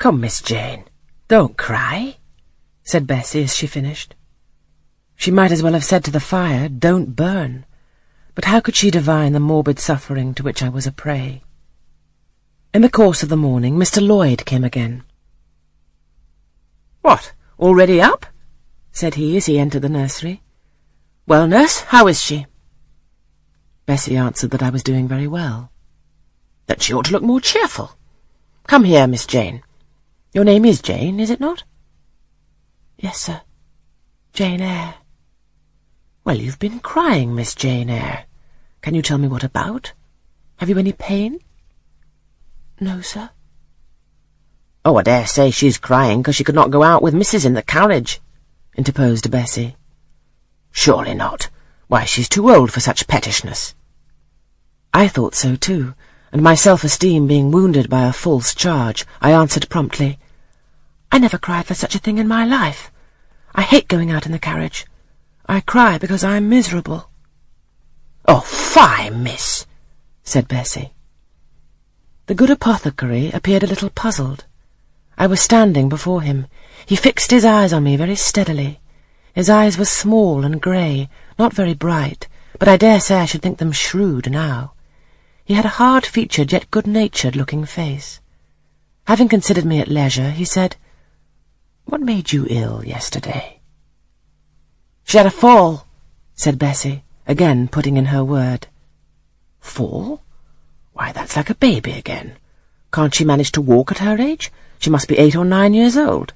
Come, Miss Jane, don't cry, said Bessie as she finished. She might as well have said to the fire, Don't burn. But how could she divine the morbid suffering to which I was a prey? In the course of the morning, Mr. Lloyd came again. What, already up? said he as he entered the nursery. Well, nurse, how is she? Bessie answered that I was doing very well. That she ought to look more cheerful. Come here, Miss Jane. Your name is Jane, is it not? Yes, sir. Jane Eyre. Well, you've been crying, Miss Jane Eyre. Can you tell me what about? Have you any pain? No, sir. Oh, I dare say she's crying because she could not go out with Mrs. in the carriage, interposed Bessie. Surely not. Why, she's too old for such pettishness. I thought so, too, and my self-esteem being wounded by a false charge, I answered promptly, I never cried for such a thing in my life. I hate going out in the carriage. I cry because I'm miserable. Oh, fie, miss, said Bessie. The good apothecary appeared a little puzzled. I was standing before him. He fixed his eyes on me very steadily. His eyes were small and grey, not very bright, but I dare say I should think them shrewd now. He had a hard-featured yet good-natured looking face. Having considered me at leisure, he said, What made you ill yesterday? She had a fall, said Bessie, again putting in her word. Fall? Why, that's like a baby again. Can't she manage to walk at her age? She must be eight or nine years old.